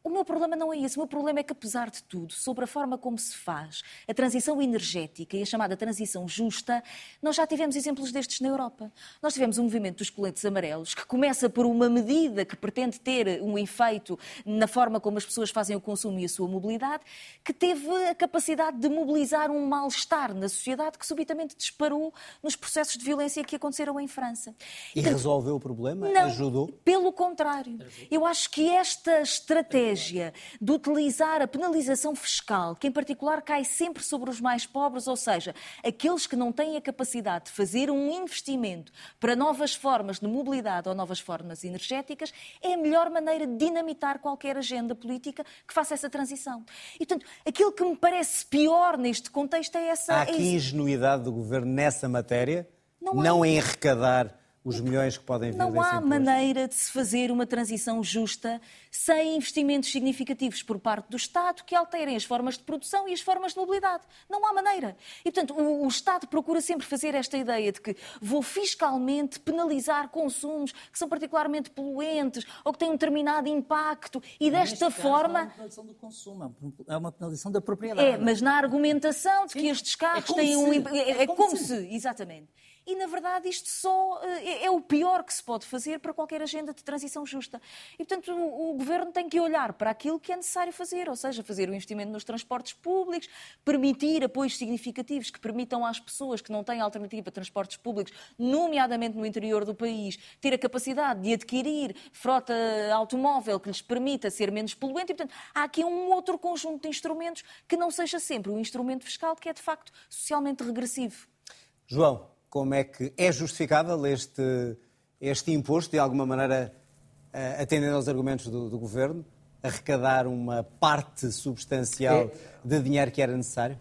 O meu problema não é esse. O meu problema é que, apesar de tudo, sobre a forma como se faz a transição energética e a chamada transição justa, nós já tivemos exemplos destes na Europa. Nós tivemos um movimento dos coletes amarelos que começa por uma medida que pretende ter um efeito na forma como as pessoas fazem o consumo e a sua mobilidade, que teve a capacidade de mobilizar um mal-estar na sociedade que subitamente disparou nos processos de violência que aconteceram em França. E resolveu o problema? Não, Ajudou? Pelo contrário. Eu acho que esta estratégia de utilizar a penalização fiscal, que em particular cai sempre sobre os mais pobres, ou seja, aqueles que não têm a capacidade de fazer um investimento para novas formas de mobilidade ou novas formas energéticas, é a melhor maneira de dinamitar qualquer agenda política que faça essa transição. E, portanto, aquilo que me parece pior neste contexto é essa. Há é aqui esse- ingenuidade do governo nessa matéria? Não. Não em arrecadar os milhões que podem vir Não há imposto? maneira de se fazer uma transição justa sem investimentos significativos por parte do Estado que alterem as formas de produção e as formas de mobilidade. Não há maneira. E, portanto, o, o Estado procura sempre fazer esta ideia de que vou fiscalmente penalizar consumos que são particularmente poluentes ou que têm um determinado impacto e desta não é forma. uma penalização do consumo, é uma penalização da propriedade. É, mas na argumentação de que estes carros É têm um. se. É, É é como como se. se, exatamente. E, na verdade, isto só eh, é, é o pior que se pode fazer para qualquer agenda de transição justa. E, portanto, o, governo tem que olhar para aquilo que é necessário fazer, ou seja, fazer o investimento nos transportes públicos, permitir apoios significativos que permitam às pessoas que não têm alternativa a transportes públicos, nomeadamente no interior do país, ter a capacidade de adquirir frota automóvel que lhes permita ser menos poluente. E, portanto, há aqui um outro conjunto de instrumentos que não seja sempre o instrumento fiscal que é, de facto, socialmente regressivo. João, como é que é justificável este, este imposto, de alguma maneira, eh, atendendo aos argumentos do, do governo, arrecadar uma parte substancial É. de dinheiro que era necessário?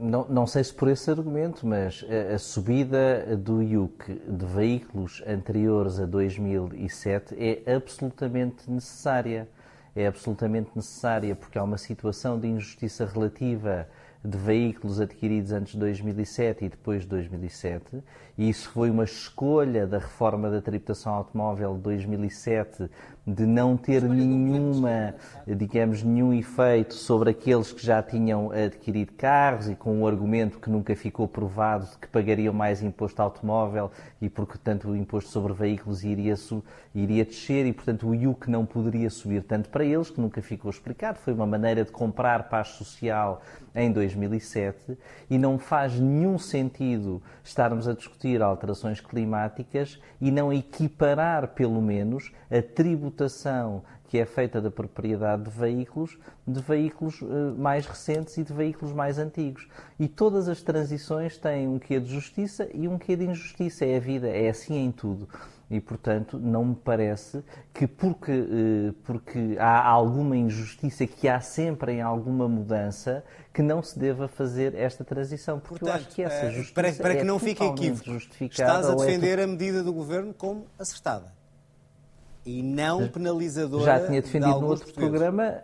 Não, não sei se por esse argumento, mas a, a subida do IUC de veículos anteriores a 2007 é absolutamente necessária. É absolutamente necessária porque há uma situação de injustiça relativa de veículos adquiridos antes de 2007 e depois de 2007, e isso foi uma escolha da reforma da tributação automóvel de 2007 de não ter nenhuma, digamos, nenhum efeito sobre aqueles que já tinham adquirido carros e com o argumento que nunca ficou provado de que pagariam mais imposto automóvel e porque, portanto, o imposto sobre veículos iria, iria descer e, portanto, o IUC não poderia subir tanto para eles, que nunca ficou explicado. Foi uma maneira de comprar paz social em 2007 e não faz nenhum sentido estarmos a discutir alterações climáticas e não equiparar, pelo menos, a tributação que é feita da propriedade de veículos, de veículos eh, mais recentes e de veículos mais antigos. E todas as transições têm um quê de justiça e um quê de injustiça. É a vida, é assim em tudo. E, portanto, não me parece que porque, eh, porque há alguma injustiça, que há sempre em alguma mudança, que não se deva fazer esta transição. Porque eu acho que essa eh, justiça para, para que é não fique equívoco, estás a é defender a medida do governo como acertada. E não penalizadora já tinha de defendido no alguns outro portugueses. programa.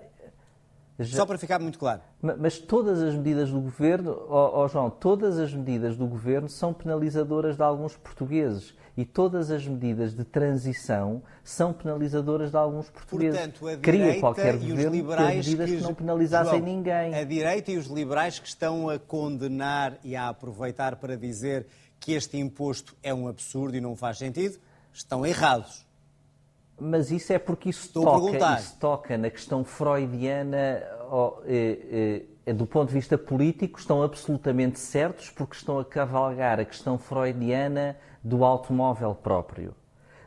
Já... Só para ficar muito claro. Mas todas as medidas do governo, oh, oh, João, todas as medidas do governo são penalizadoras de alguns portugueses e todas as medidas de transição são penalizadoras de alguns portugueses. Portanto, a Queria qualquer governo liberais ter medidas que, que não penalizassem João, ninguém. A direita e os liberais que estão a condenar e a aproveitar para dizer que este imposto é um absurdo e não faz sentido, estão errados. Mas isso é porque isso, toca, isso toca na questão freudiana, oh, eh, eh, do ponto de vista político, estão absolutamente certos porque estão a cavalgar a questão freudiana do automóvel próprio.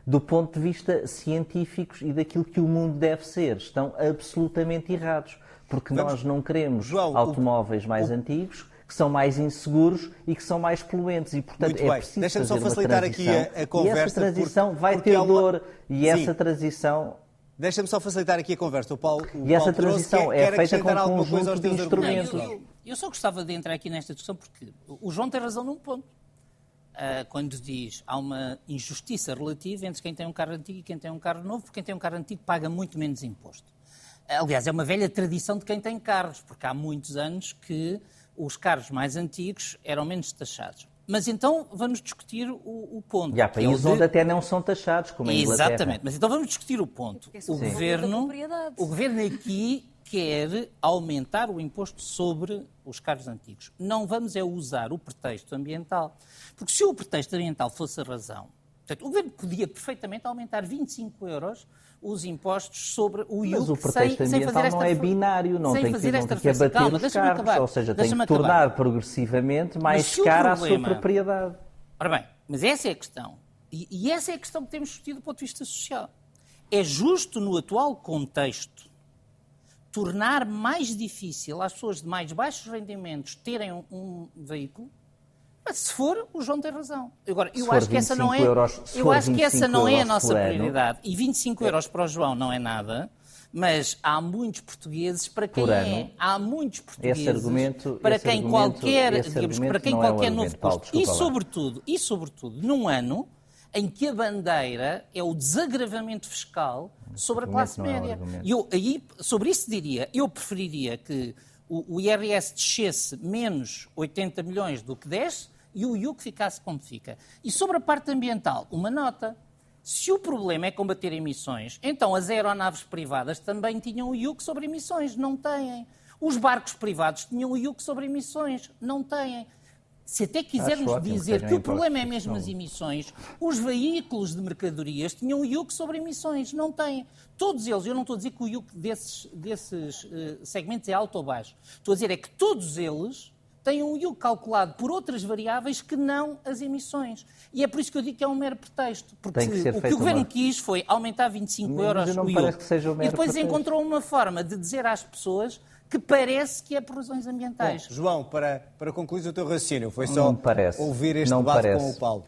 Do ponto de vista científico e daquilo que o mundo deve ser, estão absolutamente errados. Porque Vamos... nós não queremos João, automóveis o... mais o... antigos, que são mais inseguros e que são mais poluentes. E, portanto, Muito é bem. preciso Deixa-me só facilitar aqui a, a, conversa. E essa transição por... vai ter uma... dor. E Sim. essa transição Deixa-me só facilitar aqui a conversa. O Paulo, o e essa transição é feita com um conjunto de instrumentos. Eu, eu, só gostava de entrar aqui nesta discussão porque o João tem razão num ponto. Uh, quando diz há uma injustiça relativa entre quem tem um carro antigo e quem tem um carro novo, porque quem tem um carro antigo paga muito menos imposto. Aliás, é uma velha tradição de quem tem carros, porque há muitos anos que os carros mais antigos eram menos taxados. Mas então vamos discutir o, o ponto. E há países é onde até não são taxados, como a Inglaterra. Exatamente, mas então vamos discutir o ponto. O governo, o governo aqui quer aumentar o imposto sobre os carros antigos. Não vamos é usar o pretexto ambiental. Porque se o pretexto ambiental fosse a razão, portanto, o governo podia perfeitamente aumentar 25 euros os impostos sobre o IUC Mas o pretexto sem, ambiental sem não é binário, não tem que, não tem que abater Calma, os carros, acabar. ou seja, tem que tornar acabar. progressivamente mais cara problema... a sua propriedade. Ora bem, mas essa é a questão. E, e essa é a questão que temos discutido do ponto de vista social. É justo, no atual contexto, tornar mais difícil às pessoas de mais baixos rendimentos terem um, um veículo? Se for, o João tem razão. Agora, eu acho que essa não é, euros, eu acho que essa não é a nossa prioridade. E 25 euros para o João não é nada. Mas há muitos portugueses para quem é. Há muitos portugueses argumento, para quem qualquer, digamos, para quem qualquer é um novo posto. E sobretudo, e sobretudo, num ano em que a bandeira é o desagravamento fiscal sobre a classe é média. É eu, aí, sobre isso diria, eu preferiria que o, o IRS descesse menos 80 milhões do que desce e o IUC ficasse como fica. E sobre a parte ambiental, uma nota. Se o problema é combater emissões, então as aeronaves privadas também tinham o IUC sobre emissões, não têm. Os barcos privados tinham o IUC sobre emissões, não têm. Se até quisermos dizer que o problema é mesmo as emissões, os veículos de mercadorias tinham o IUC sobre emissões, não têm. Todos eles, eu não estou a dizer que o IUC desses, desses uh, segmentos é alto ou baixo, estou a dizer é que todos eles têm um IUC calculado por outras variáveis que não as emissões. E é por isso que eu digo que é um mero pretexto. Porque que o que o Governo uma... quis foi aumentar 25 Mas euros o. Um e depois pretexto. encontrou uma forma de dizer às pessoas que parece que é por razões ambientais. Bom, João, para, para concluir o teu raciocínio, foi só ouvir este não debate parece. com o Paulo.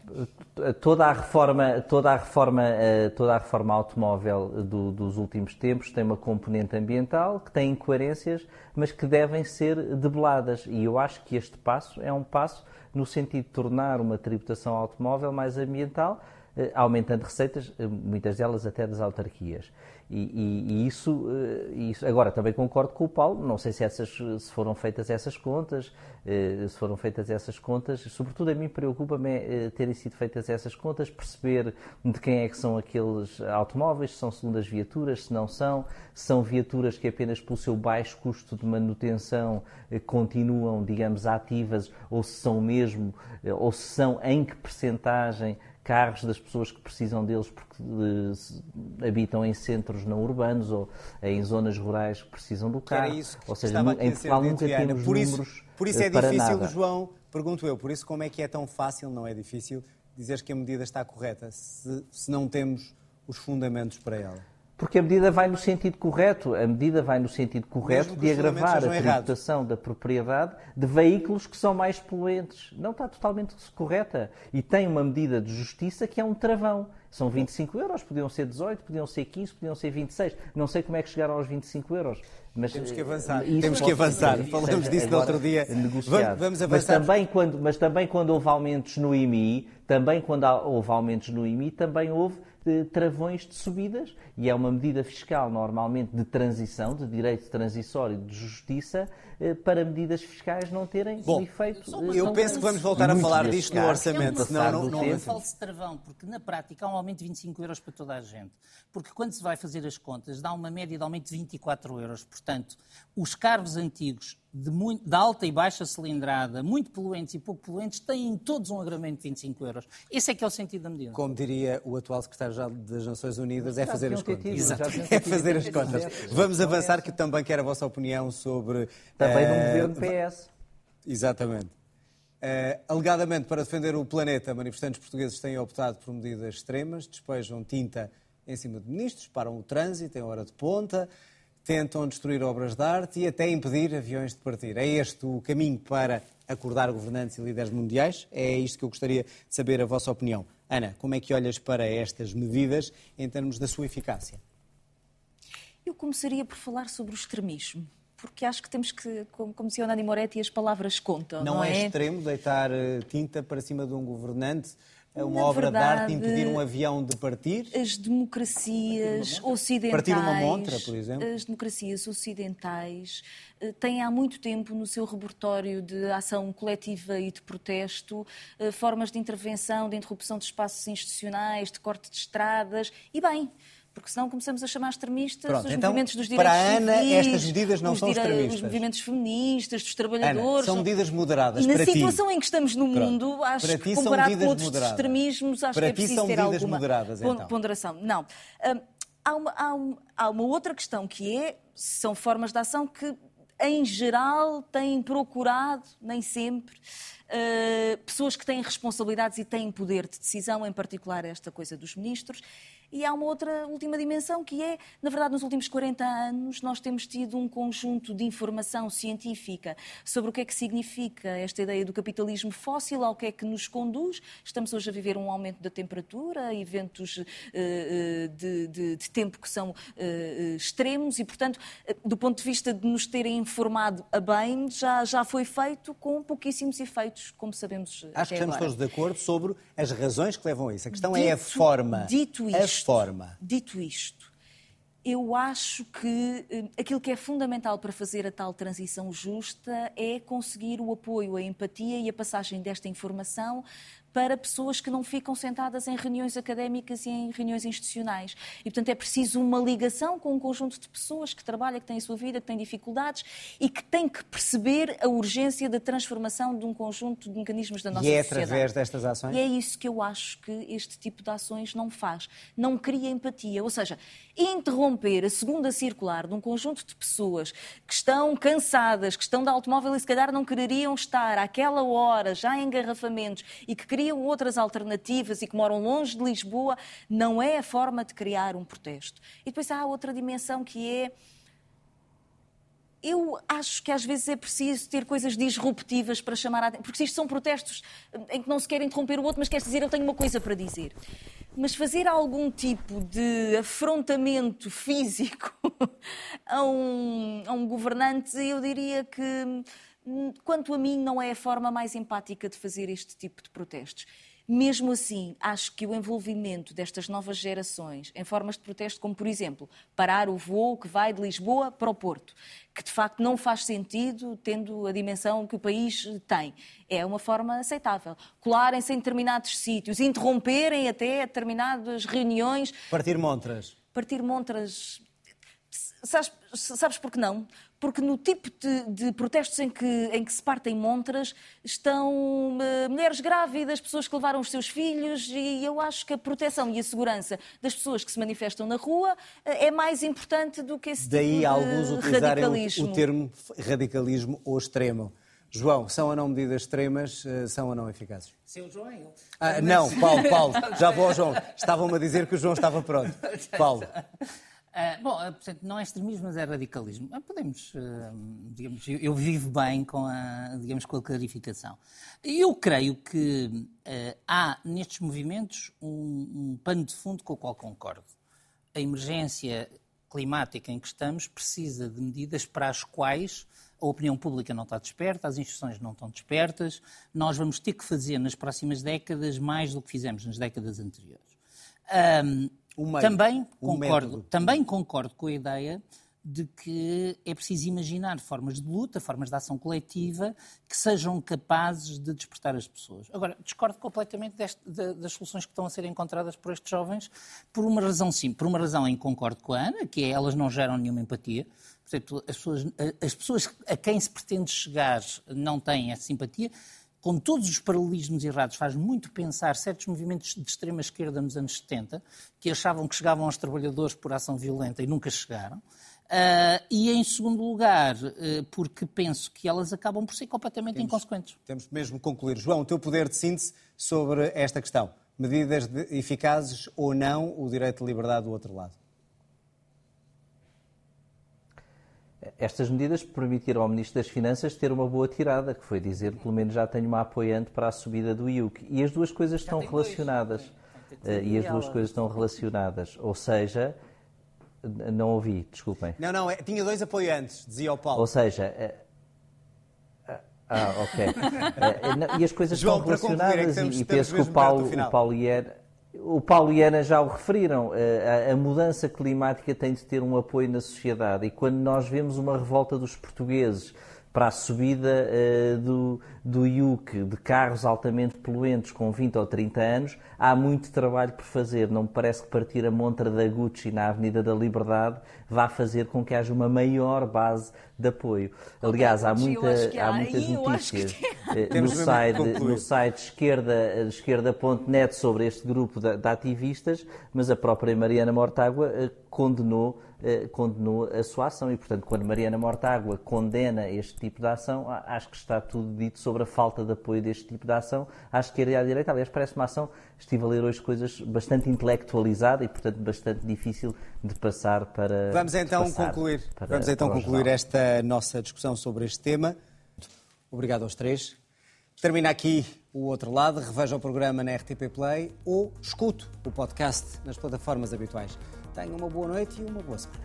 Toda a reforma, toda a reforma, eh, toda a reforma automóvel do, dos últimos tempos tem uma componente ambiental que tem incoerências, mas que devem ser debeladas. E eu acho que este passo é um passo no sentido de tornar uma tributação automóvel mais ambiental, eh, aumentando receitas, eh, muitas delas até das autarquias. E, e, e isso, eh, isso, agora também concordo com o Paulo, não sei se, essas, se foram feitas essas contas, se foram feitas essas contas, sobretudo a mim preocupa-me terem sido feitas essas contas, perceber de quem é que são aqueles automóveis, se são segundas viaturas, se não são, se são viaturas que apenas pelo seu baixo custo de manutenção continuam, digamos, ativas, ou se são mesmo, ou se são em que percentagem carros das pessoas que precisam deles porque de, habitam em centros não urbanos ou em zonas rurais que precisam do carro. ou seja, em Portugal nunca temos por números isso, Por isso é difícil, nada. João, pergunto eu, por isso como é que é tão fácil, não é difícil, dizer que a medida está correta se, se não temos os fundamentos para ela? Porque a medida vai no sentido correto. A medida vai no sentido correto de agravar a tributação da propriedade de veículos que são mais poluentes. Não está totalmente correta. E tem uma medida de justiça que é um travão. São 25 euros, podiam ser 18, podiam ser 15, podiam ser 26. Não sei como é que chegaram aos 25 euros. Mas, Temos que avançar. Temos que avançar. Falamos disso no outro dia. Negociado. Vamos avançar. Mas também, quando, mas também quando houve aumentos no IMI, também quando houve aumentos no IMI, também houve de travões de subidas e é uma medida fiscal normalmente de transição, de direito transissório de justiça, eh, para medidas fiscais não terem Bom, efeito. Eu penso que vamos voltar a falar disto no orçamento, é senão não, não, não é um falso travão, porque na prática há um aumento de 25 euros para toda a gente. Porque quando se vai fazer as contas, dá uma média de aumento de 24 euros. Portanto, os carros antigos de, muito, de, alta e baixa cilindrada, muito poluentes e pouco poluentes, têm todos um agravamento de 25 euros. Esse é que é o sentido da medida. Como diria o atual secretário-geral das Nações Unidas, é fazer as contas. Exato. É fazer as contas. Vamos avançar, que também quero a vossa opinião sobre... Também no governo PS. Exatamente. Uh, alegadamente, para defender o planeta, manifestantes portugueses têm optado por medidas extremas, despejam tinta em cima de ministros, param o trânsito em hora de ponta, tentam destruir obras de arte e até impedir aviões de partir. É este o caminho para acordar governantes e líderes mundiais? É isto que eu gostaria de saber a vossa opinião. Ana, como é que olhas para estas medidas em termos da sua eficácia? Eu começaria por falar sobre o extremismo porque acho que temos que, como, como dizia o Nani Moretti, as palavras contam. Não, não é, é extremo deitar eh, tinta para cima de um governante é uma Na obra verdade, de arte impedir um avião de partir? As democracias ocidentais. Partir uma montra, por exemplo? As democracias ocidentais eh, têm há muito tempo no seu repertório de ação coletiva e de protesto eh, formas de intervenção, de interrupção de espaços institucionais, de corte de estradas. E bem, porque senão começamos a chamar extremistas Pronto, os então, movimentos dos direitos Para a Ana, civis, estas medidas não são extremistas. Os movimentos feministas, dos trabalhadores. Ana, são medidas moderadas e na situação ti. em que estamos no Pronto. mundo, acho para que comparado com outros moderadas. extremismos, acho para que é preciso são ter medidas alguma moderadas, então. ponderação. Não. Hum, há, uma, há, uma, há uma outra questão que é, são formas de ação que em geral, têm procurado, nem sempre, uh, pessoas que têm responsabilidades e têm poder de decisão, em particular esta coisa dos ministros, e há uma outra última dimensão que é, na verdade, nos últimos 40 anos nós temos tido um conjunto de informação científica sobre o que é que significa esta ideia do capitalismo fóssil, ao que é que nos conduz. Estamos hoje a viver um aumento da temperatura, eventos uh, de, de, de, tempo que são uh, extremos e, portanto, do ponto de vista de nos terem informado a bem, já, já foi feito com pouquíssimos efeitos, como sabemos Acho que estamos agora. todos de acordo sobre as razões que levam a isso. A questão dito, é a forma. Dito isto, forma. Dito isto, eu acho que eh, aquilo que é fundamental para fazer a tal transição justa é conseguir o apoio, a empatia e a passagem desta informação para pessoas que não ficam sentadas em reuniões académicas e em reuniões institucionais. E, portanto, é preciso uma ligação com um conjunto de pessoas que trabalham, que têm a sua vida, que têm dificuldades e que têm que perceber a urgência da transformação de um conjunto de mecanismos da nossa sociedade. E é sociedade. através destas ações? E é isso que eu acho que este tipo de ações não faz. Não cria empatia. Ou seja, interromper a segunda circular de um conjunto de pessoas que estão cansadas, que estão de automóvel e se calhar não quereriam estar àquela hora já em engarrafamentos e que queriam outras alternativas e que moram longe de Lisboa, não é a forma de criar um protesto. E depois há outra dimensão que é eu acho que às vezes é preciso ter coisas disruptivas para chamar a atenção. Porque isto são protestos em que não se quer interromper o outro, mas quer dizer, eu tenho uma coisa para dizer. Mas fazer algum tipo de afrontamento físico a um, a um governante, eu diria que, quanto a mim, não é a forma mais empática de fazer este tipo de protestos. Mesmo assim, acho que o envolvimento destas novas gerações em formas de protesto, como por exemplo, parar o voo que vai de Lisboa para o Porto, que de facto não faz sentido, tendo a dimensão que o país tem, é uma forma aceitável. Colarem-se em determinados sítios, interromperem até determinadas reuniões. Partir montras. Partir montras. Sabes, sabes por que não? Porque no tipo de, de, protestos em que, em que se partem montras estão uh, mulheres grávidas, pessoas que levaram os seus filhos, e eu acho que a proteção e a segurança das pessoas que se manifestam na rua uh, é mais importante do que esse Daí tipo de alguns utilizarem radicalismo. O, o termo radicalismo ou extremo. João, são ou não medidas extremas, uh, são ou não eficazes? Seu João é ele. Ah, não, Paulo, Paulo, já vou ao João. Estavam-me a dizer que o João estava pronto. Paulo. Uh, bom, portanto, não é extremismo, mas é radicalismo. Uh, podemos, uh, digamos, eu, eu, vivo bem com a, digamos, com a clarificação. Eu creio que há nestes movimentos um, um pano de fundo com o qual concordo. A emergência climática em que estamos precisa de medidas para as quais a opinião pública não está desperta, as instituições não estão despertas. Nós vamos ter que fazer nas próximas décadas mais do que fizemos nas décadas anteriores. Um, também, concordo, também concordo com a ideia de que é preciso imaginar formas de luta, formas de ação coletiva que sejam capazes de despertar as pessoas. Agora, discordo completamente deste, de, das soluções que estão a ser encontradas por estes jovens por uma razão sim, por uma razão em concordo com a Ana, que é elas não geram nenhuma empatia. Portanto, as pessoas, as pessoas a quem se pretende chegar não têm essa simpatia com todos os paralelismos errados, faz muito pensar certos movimentos de extrema esquerda nos anos 70, que achavam que chegavam aos trabalhadores por ação violenta e nunca chegaram. Uh, e em segundo lugar, uh, porque penso que elas acabam por ser completamente temos, inconsequentes. Temos mesmo que concluir. João, o teu poder de síntese sobre esta questão. Medidas eficazes ou não o direito de liberdade do outro lado? Estas medidas permitiram ao Ministro das Finanças ter uma boa tirada, que foi dizer, pelo menos já tenho uma apoiante para a subida do IUC. E as duas coisas estão relacionadas. Dois. Uh, e as duas coisas estão relacionadas. Ou seja, não ouvi, desculpem. Não, não, é, tinha dois apoiantes, dizia o Paulo. Ou seja, é, ah, ok. E as coisas João, estão relacionadas concluir, é temos, e, penso que o Paulo, o Paulo e Ana, o Paulo e Ana já o referiram. A, a, mudança climática tem de ter um apoio na sociedade e quando nós vemos uma revolta dos portugueses para a subida uh, do, do IUC de carros altamente poluentes com 20 ou 30 anos, há muito trabalho por fazer. Não me parece que partir a montra da Gucci na Avenida da Liberdade vá fazer com que haja uma maior base de apoio. Aliás, há, muita, há, há muitas notícias uh, no, site, no site esquerda, esquerda.net sobre este grupo de, de, ativistas, mas a própria Mariana Mortágua uh, condenou eh, condenou a sua ação e, portanto, quando Mariana Mortágua condena este tipo de ação, acho que está tudo dito sobre a falta de apoio deste tipo de ação à esquerda e à direita. Aliás, parece uma ação, estive a ler hoje coisas bastante intelectualizada e, portanto, bastante difícil de passar para. Vamos então concluir, para, vamos então concluir esta nossa discussão sobre este tema. Obrigado aos três. Termina aqui o outro lado, reveja o programa na RTP Play ou escute o podcast nas plataformas habituais. Tenha uma boa noite e uma boa semana.